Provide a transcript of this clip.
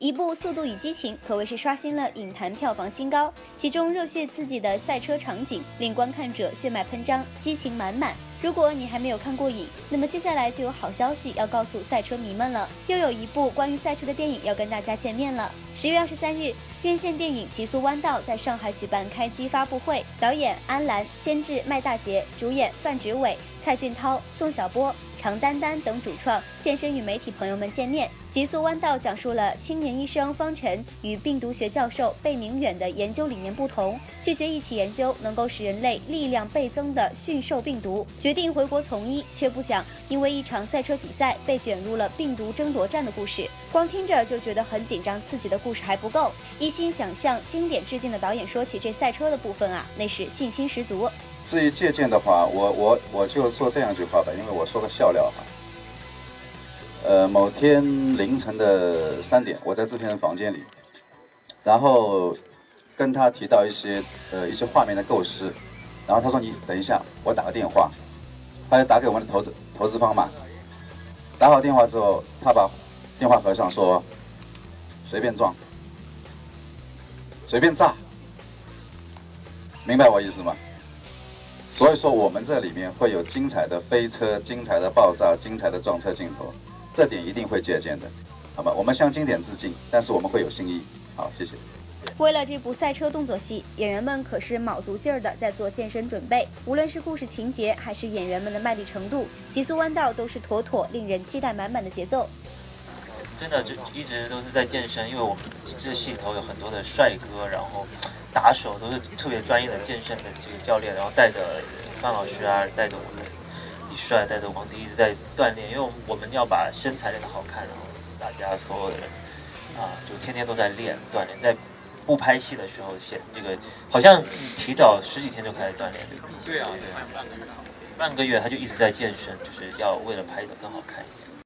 一部《速度与激情》可谓是刷新了影坛票房新高，其中热血刺激的赛车场景令观看者血脉喷张，激情满满。如果你还没有看过瘾，那么接下来就有好消息要告诉赛车迷们了，又有一部关于赛车的电影要跟大家见面了。十月二十三日，院线电影《极速弯道》在上海举办开机发布会，导演安澜，监制麦大杰，主演范植伟、蔡俊涛、宋小波、常丹丹等主创现身与媒体朋友们见面。《极速弯道》讲述了青年医生方晨与病毒学教授贝明远的研究理念不同，拒绝一起研究能够使人类力量倍增的驯兽病毒。决定回国从医，却不想因为一场赛车比赛被卷入了病毒争夺战的故事。光听着就觉得很紧张刺激的故事还不够，一心想向经典致敬的导演说起这赛车的部分啊，那是信心十足。至于借鉴的话，我我我就说这样一句话吧，因为我说个笑料哈。呃，某天凌晨的三点，我在制片人房间里，然后跟他提到一些呃一些画面的构思，然后他说你等一下，我打个电话。他就打给我们的投资投资方嘛，打好电话之后，他把电话合上，说随便撞，随便炸，明白我意思吗？所以说我们这里面会有精彩的飞车、精彩的爆炸、精彩的撞车镜头，这点一定会借鉴的，好吗？我们向经典致敬，但是我们会有新意。好，谢谢。为了这部赛车动作戏，演员们可是卯足劲儿的在做健身准备。无论是故事情节，还是演员们的卖力程度，极速弯道都是妥妥令人期待满满的节奏。真的，就一直都是在健身，因为我们这个戏里头有很多的帅哥，然后打手都是特别专业的健身的这个教练，然后带着范老师啊，带着我们李帅，带着王迪一直在锻炼，因为我们要把身材练得好看，然后大家所有的人啊，就天天都在练锻炼，在。不拍戏的时候，先这个好像提早十几天就开始锻炼，对对啊，对啊，半个月他就一直在健身，就是要为了拍的更好看一点。